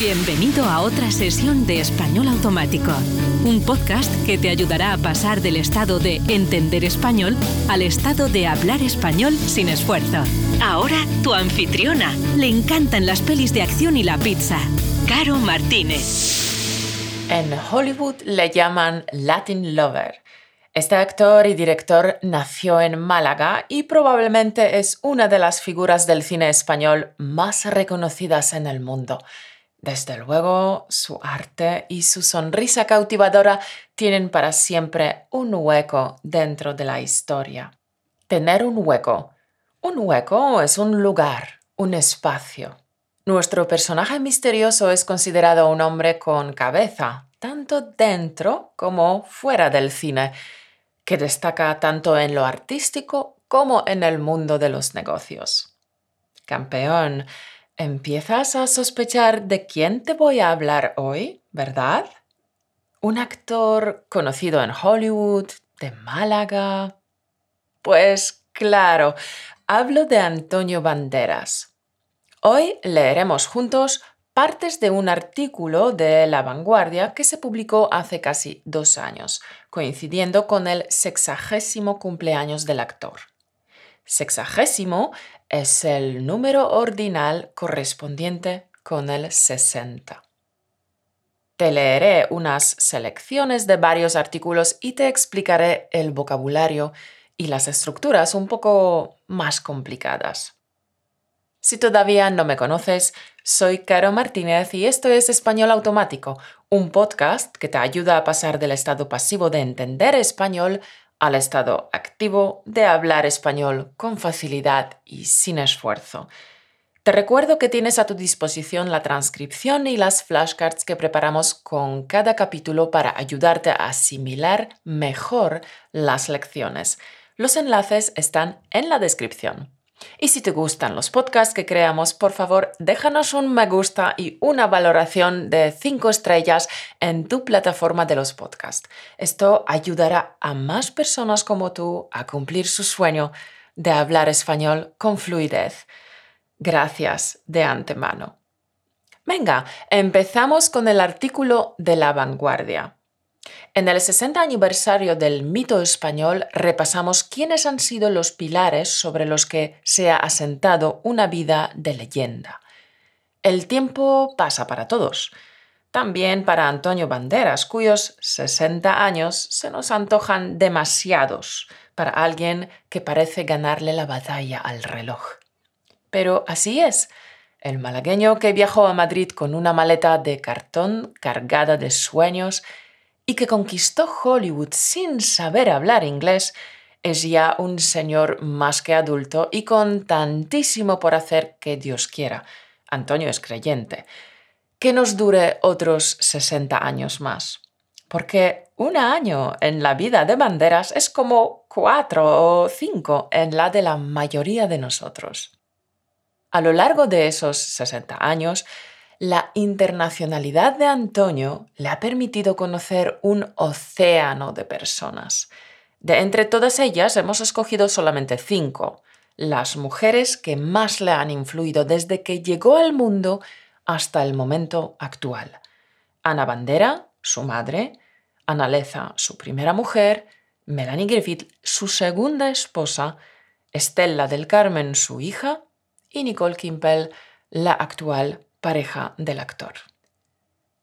Bienvenido a otra sesión de Español Automático, un podcast que te ayudará a pasar del estado de entender español al estado de hablar español sin esfuerzo. Ahora tu anfitriona. Le encantan las pelis de acción y la pizza. Caro Martínez. En Hollywood le llaman Latin Lover. Este actor y director nació en Málaga y probablemente es una de las figuras del cine español más reconocidas en el mundo. Desde luego, su arte y su sonrisa cautivadora tienen para siempre un hueco dentro de la historia. Tener un hueco. Un hueco es un lugar, un espacio. Nuestro personaje misterioso es considerado un hombre con cabeza, tanto dentro como fuera del cine, que destaca tanto en lo artístico como en el mundo de los negocios. Campeón, Empiezas a sospechar de quién te voy a hablar hoy, ¿verdad? Un actor conocido en Hollywood, de Málaga. Pues claro, hablo de Antonio Banderas. Hoy leeremos juntos partes de un artículo de La Vanguardia que se publicó hace casi dos años, coincidiendo con el sexagésimo cumpleaños del actor. Sexagésimo es el número ordinal correspondiente con el 60. Te leeré unas selecciones de varios artículos y te explicaré el vocabulario y las estructuras un poco más complicadas. Si todavía no me conoces, soy Caro Martínez y esto es Español Automático, un podcast que te ayuda a pasar del estado pasivo de entender español al estado activo de hablar español con facilidad y sin esfuerzo. Te recuerdo que tienes a tu disposición la transcripción y las flashcards que preparamos con cada capítulo para ayudarte a asimilar mejor las lecciones. Los enlaces están en la descripción. Y si te gustan los podcasts que creamos, por favor, déjanos un me gusta y una valoración de 5 estrellas en tu plataforma de los podcasts. Esto ayudará a más personas como tú a cumplir su sueño de hablar español con fluidez. Gracias de antemano. Venga, empezamos con el artículo de la vanguardia. En el 60 aniversario del mito español repasamos quiénes han sido los pilares sobre los que se ha asentado una vida de leyenda. El tiempo pasa para todos. También para Antonio Banderas, cuyos 60 años se nos antojan demasiados para alguien que parece ganarle la batalla al reloj. Pero así es. El malagueño que viajó a Madrid con una maleta de cartón cargada de sueños y que conquistó Hollywood sin saber hablar inglés, es ya un señor más que adulto y con tantísimo por hacer que Dios quiera. Antonio es creyente. Que nos dure otros 60 años más. Porque un año en la vida de Banderas es como cuatro o cinco en la de la mayoría de nosotros. A lo largo de esos 60 años, la internacionalidad de Antonio le ha permitido conocer un océano de personas. De entre todas ellas hemos escogido solamente cinco, las mujeres que más le han influido desde que llegó al mundo hasta el momento actual. Ana Bandera, su madre, Ana Leza, su primera mujer, Melanie Griffith, su segunda esposa, Estella del Carmen, su hija, y Nicole Kimpel, la actual pareja del actor.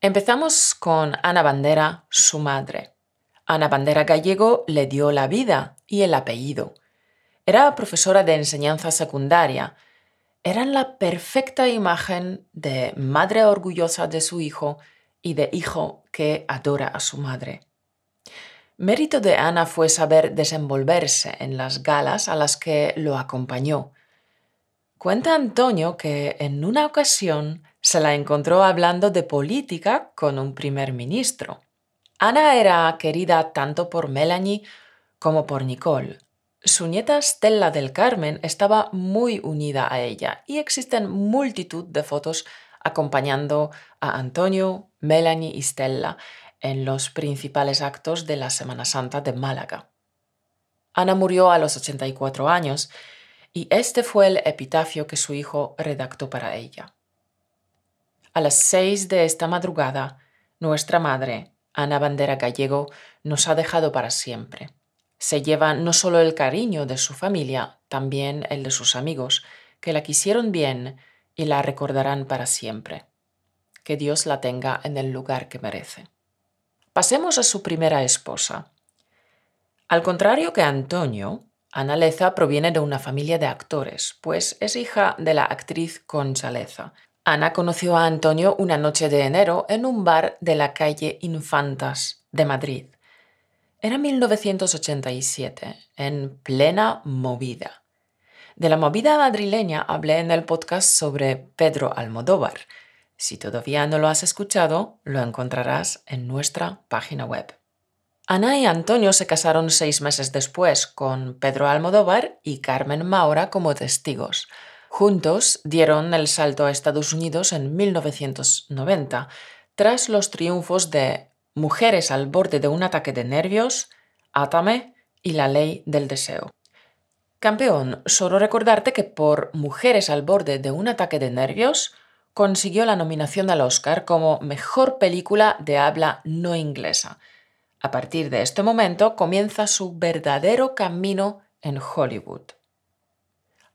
Empezamos con Ana Bandera, su madre. Ana Bandera Gallego le dio la vida y el apellido. Era profesora de enseñanza secundaria. Eran la perfecta imagen de madre orgullosa de su hijo y de hijo que adora a su madre. Mérito de Ana fue saber desenvolverse en las galas a las que lo acompañó, Cuenta Antonio que en una ocasión se la encontró hablando de política con un primer ministro. Ana era querida tanto por Melanie como por Nicole. Su nieta Stella del Carmen estaba muy unida a ella y existen multitud de fotos acompañando a Antonio, Melanie y Stella en los principales actos de la Semana Santa de Málaga. Ana murió a los 84 años y este fue el epitafio que su hijo redactó para ella. A las seis de esta madrugada, nuestra madre, Ana Bandera Gallego, nos ha dejado para siempre. Se lleva no solo el cariño de su familia, también el de sus amigos, que la quisieron bien y la recordarán para siempre. Que Dios la tenga en el lugar que merece. Pasemos a su primera esposa. Al contrario que Antonio, Ana Leza proviene de una familia de actores, pues es hija de la actriz Concha Leza. Ana conoció a Antonio una noche de enero en un bar de la calle Infantas de Madrid. Era 1987, en plena movida. De la movida madrileña hablé en el podcast sobre Pedro Almodóvar. Si todavía no lo has escuchado, lo encontrarás en nuestra página web. Ana y Antonio se casaron seis meses después con Pedro Almodóvar y Carmen Maura como testigos. Juntos dieron el salto a Estados Unidos en 1990, tras los triunfos de Mujeres al borde de un ataque de nervios, Átame y La ley del deseo. Campeón, solo recordarte que por Mujeres al borde de un ataque de nervios consiguió la nominación al Oscar como Mejor Película de habla no inglesa a partir de este momento comienza su verdadero camino en Hollywood.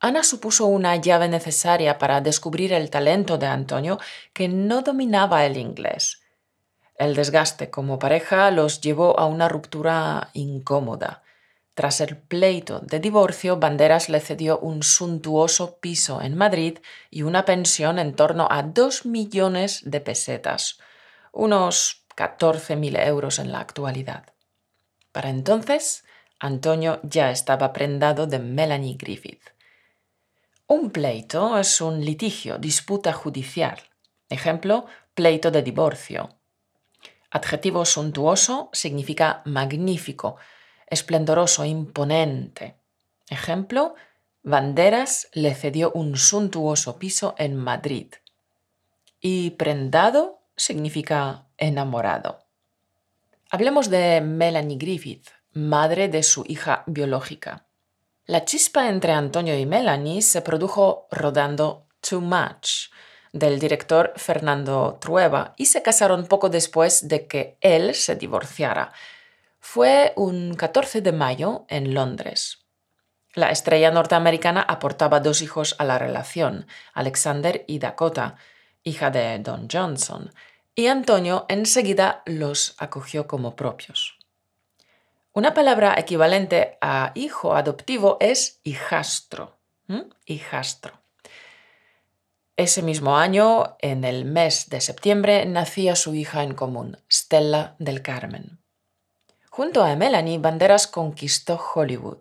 Ana supuso una llave necesaria para descubrir el talento de Antonio, que no dominaba el inglés. El desgaste como pareja los llevó a una ruptura incómoda. Tras el pleito de divorcio, Banderas le cedió un suntuoso piso en Madrid y una pensión en torno a dos millones de pesetas, unos 14.000 euros en la actualidad. Para entonces, Antonio ya estaba prendado de Melanie Griffith. Un pleito es un litigio, disputa judicial. Ejemplo, pleito de divorcio. Adjetivo suntuoso significa magnífico, esplendoroso, imponente. Ejemplo, Banderas le cedió un suntuoso piso en Madrid. Y prendado significa enamorado. Hablemos de Melanie Griffith, madre de su hija biológica. La chispa entre Antonio y Melanie se produjo rodando Too Much del director Fernando Trueba y se casaron poco después de que él se divorciara. Fue un 14 de mayo en Londres. La estrella norteamericana aportaba dos hijos a la relación, Alexander y Dakota, hija de Don Johnson, y Antonio enseguida los acogió como propios. Una palabra equivalente a hijo adoptivo es hijastro. Hijastro. Ese mismo año, en el mes de septiembre, nacía su hija en común, Stella del Carmen. Junto a Melanie, Banderas conquistó Hollywood.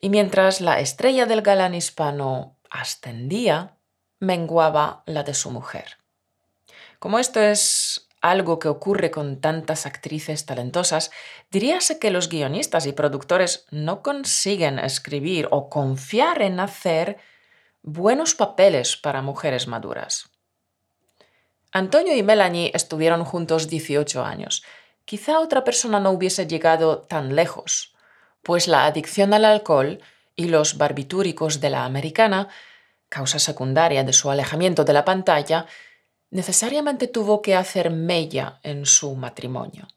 Y mientras la estrella del galán hispano ascendía, menguaba la de su mujer. Como esto es algo que ocurre con tantas actrices talentosas, diríase que los guionistas y productores no consiguen escribir o confiar en hacer buenos papeles para mujeres maduras. Antonio y Melanie estuvieron juntos 18 años. Quizá otra persona no hubiese llegado tan lejos, pues la adicción al alcohol y los barbitúricos de la americana, causa secundaria de su alejamiento de la pantalla, necesariamente tuvo que hacer mella en su matrimonio.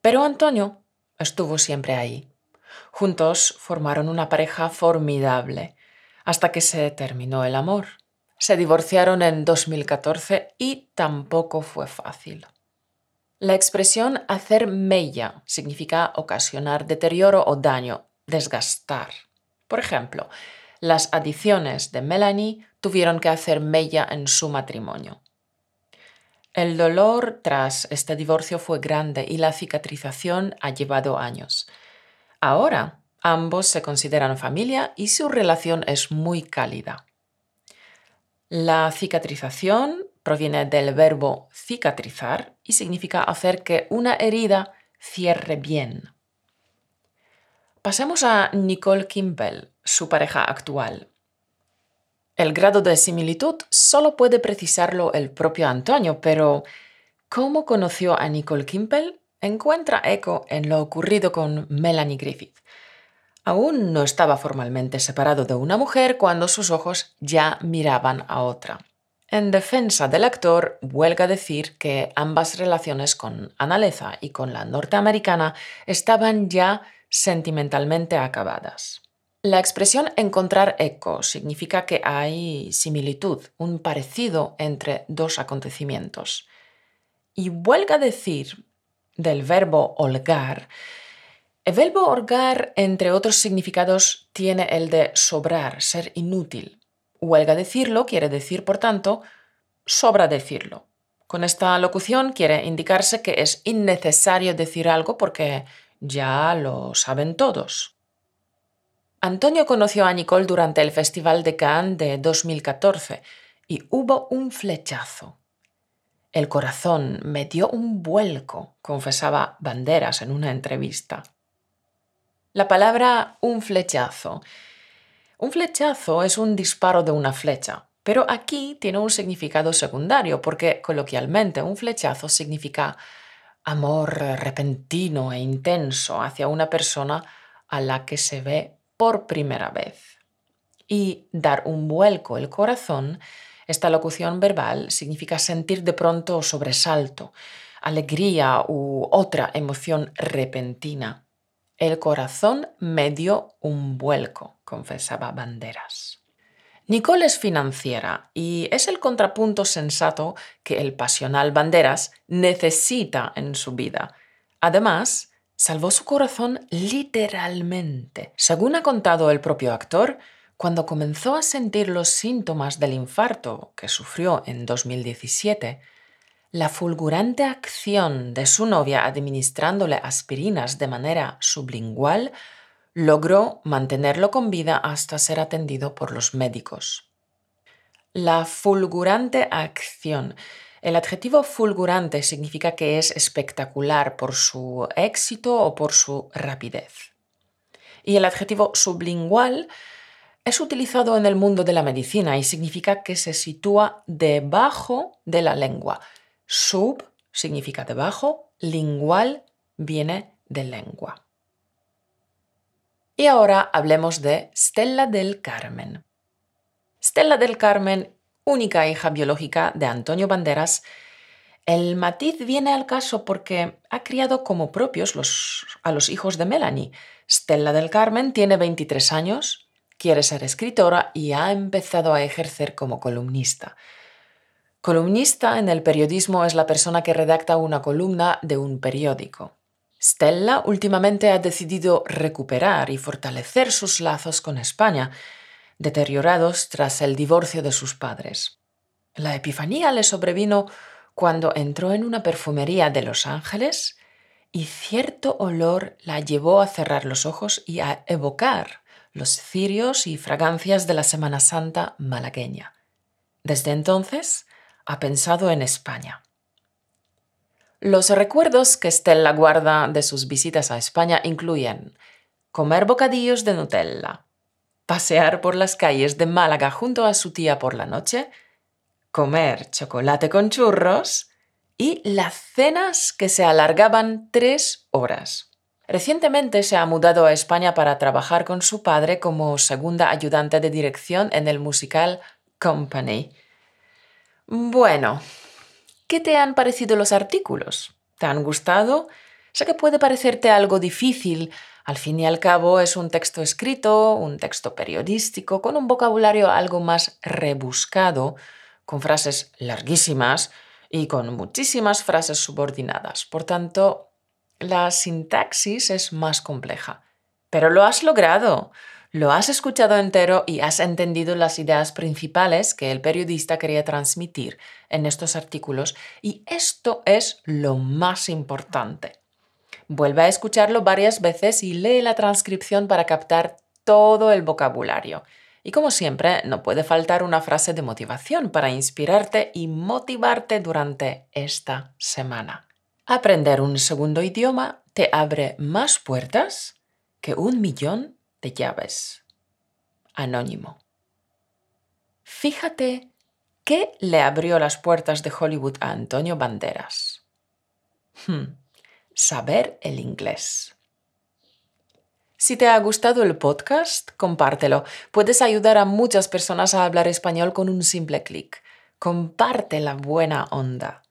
Pero Antonio estuvo siempre ahí. Juntos formaron una pareja formidable, hasta que se terminó el amor. Se divorciaron en 2014 y tampoco fue fácil. La expresión hacer mella significa ocasionar deterioro o daño, desgastar. Por ejemplo, las adiciones de Melanie tuvieron que hacer mella en su matrimonio. El dolor tras este divorcio fue grande y la cicatrización ha llevado años. Ahora, ambos se consideran familia y su relación es muy cálida. La cicatrización proviene del verbo cicatrizar y significa hacer que una herida cierre bien. Pasemos a Nicole Kimball, su pareja actual. El grado de similitud solo puede precisarlo el propio Antonio, pero ¿cómo conoció a Nicole Kimpel? Encuentra eco en lo ocurrido con Melanie Griffith. Aún no estaba formalmente separado de una mujer cuando sus ojos ya miraban a otra. En defensa del actor, huelga decir que ambas relaciones con Analeza y con la norteamericana estaban ya sentimentalmente acabadas. La expresión encontrar eco significa que hay similitud, un parecido entre dos acontecimientos. Y huelga decir del verbo holgar, el verbo holgar, entre otros significados, tiene el de sobrar, ser inútil, Huelga decirlo quiere decir, por tanto, sobra decirlo. Con esta locución quiere indicarse que es innecesario decir algo porque ya lo saben todos. Antonio conoció a Nicole durante el Festival de Cannes de 2014 y hubo un flechazo. El corazón me dio un vuelco, confesaba Banderas en una entrevista. La palabra un flechazo un flechazo es un disparo de una flecha, pero aquí tiene un significado secundario porque coloquialmente un flechazo significa amor repentino e intenso hacia una persona a la que se ve por primera vez. Y dar un vuelco el corazón, esta locución verbal significa sentir de pronto sobresalto, alegría u otra emoción repentina. El corazón me dio un vuelco, confesaba Banderas. Nicole es financiera y es el contrapunto sensato que el pasional Banderas necesita en su vida. Además, salvó su corazón literalmente. Según ha contado el propio actor, cuando comenzó a sentir los síntomas del infarto que sufrió en 2017, la fulgurante acción de su novia administrándole aspirinas de manera sublingual logró mantenerlo con vida hasta ser atendido por los médicos. La fulgurante acción. El adjetivo fulgurante significa que es espectacular por su éxito o por su rapidez. Y el adjetivo sublingual es utilizado en el mundo de la medicina y significa que se sitúa debajo de la lengua, Sub significa debajo, lingual viene de lengua. Y ahora hablemos de Stella del Carmen. Stella del Carmen, única hija biológica de Antonio Banderas, el matiz viene al caso porque ha criado como propios a los hijos de Melanie. Stella del Carmen tiene 23 años, quiere ser escritora y ha empezado a ejercer como columnista. Columnista en el periodismo es la persona que redacta una columna de un periódico. Stella últimamente ha decidido recuperar y fortalecer sus lazos con España, deteriorados tras el divorcio de sus padres. La epifanía le sobrevino cuando entró en una perfumería de Los Ángeles y cierto olor la llevó a cerrar los ojos y a evocar los cirios y fragancias de la Semana Santa malagueña. Desde entonces ha pensado en España. Los recuerdos que Stella guarda de sus visitas a España incluyen comer bocadillos de Nutella, pasear por las calles de Málaga junto a su tía por la noche, comer chocolate con churros y las cenas que se alargaban tres horas. Recientemente se ha mudado a España para trabajar con su padre como segunda ayudante de dirección en el musical Company bueno, ¿qué te han parecido los artículos? ¿Te han gustado? Sé que puede parecerte algo difícil. Al fin y al cabo es un texto escrito, un texto periodístico, con un vocabulario algo más rebuscado, con frases larguísimas y con muchísimas frases subordinadas. Por tanto, la sintaxis es más compleja. Pero lo has logrado. Lo has escuchado entero y has entendido las ideas principales que el periodista quería transmitir en estos artículos y esto es lo más importante. Vuelve a escucharlo varias veces y lee la transcripción para captar todo el vocabulario. Y como siempre, no puede faltar una frase de motivación para inspirarte y motivarte durante esta semana. Aprender un segundo idioma te abre más puertas que un millón de llaves. Anónimo. Fíjate qué le abrió las puertas de Hollywood a Antonio Banderas. Hmm, saber el inglés. Si te ha gustado el podcast, compártelo. Puedes ayudar a muchas personas a hablar español con un simple clic. comparte la buena onda.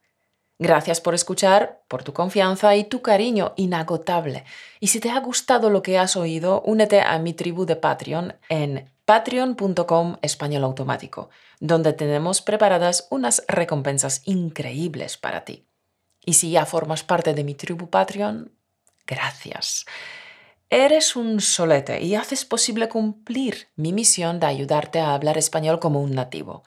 Gracias por escuchar, por tu confianza y tu cariño inagotable. Y si te ha gustado lo que has oído, únete a mi tribu de Patreon en patreon.com español automático, donde tenemos preparadas unas recompensas increíbles para ti. Y si ya formas parte de mi tribu Patreon, gracias. Eres un solete y haces posible cumplir mi misión de ayudarte a hablar español como un nativo.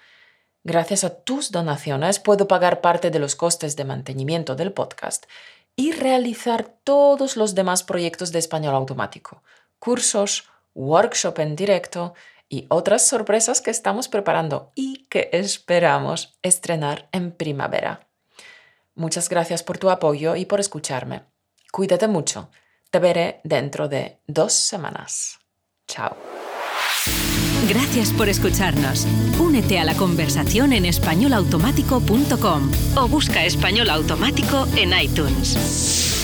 Gracias a tus donaciones puedo pagar parte de los costes de mantenimiento del podcast y realizar todos los demás proyectos de español automático, cursos, workshop en directo y otras sorpresas que estamos preparando y que esperamos estrenar en primavera. Muchas gracias por tu apoyo y por escucharme. Cuídate mucho. Te veré dentro de dos semanas. Chao. Gracias por escucharnos. Únete a la conversación en españolautomático.com o busca español automático en iTunes.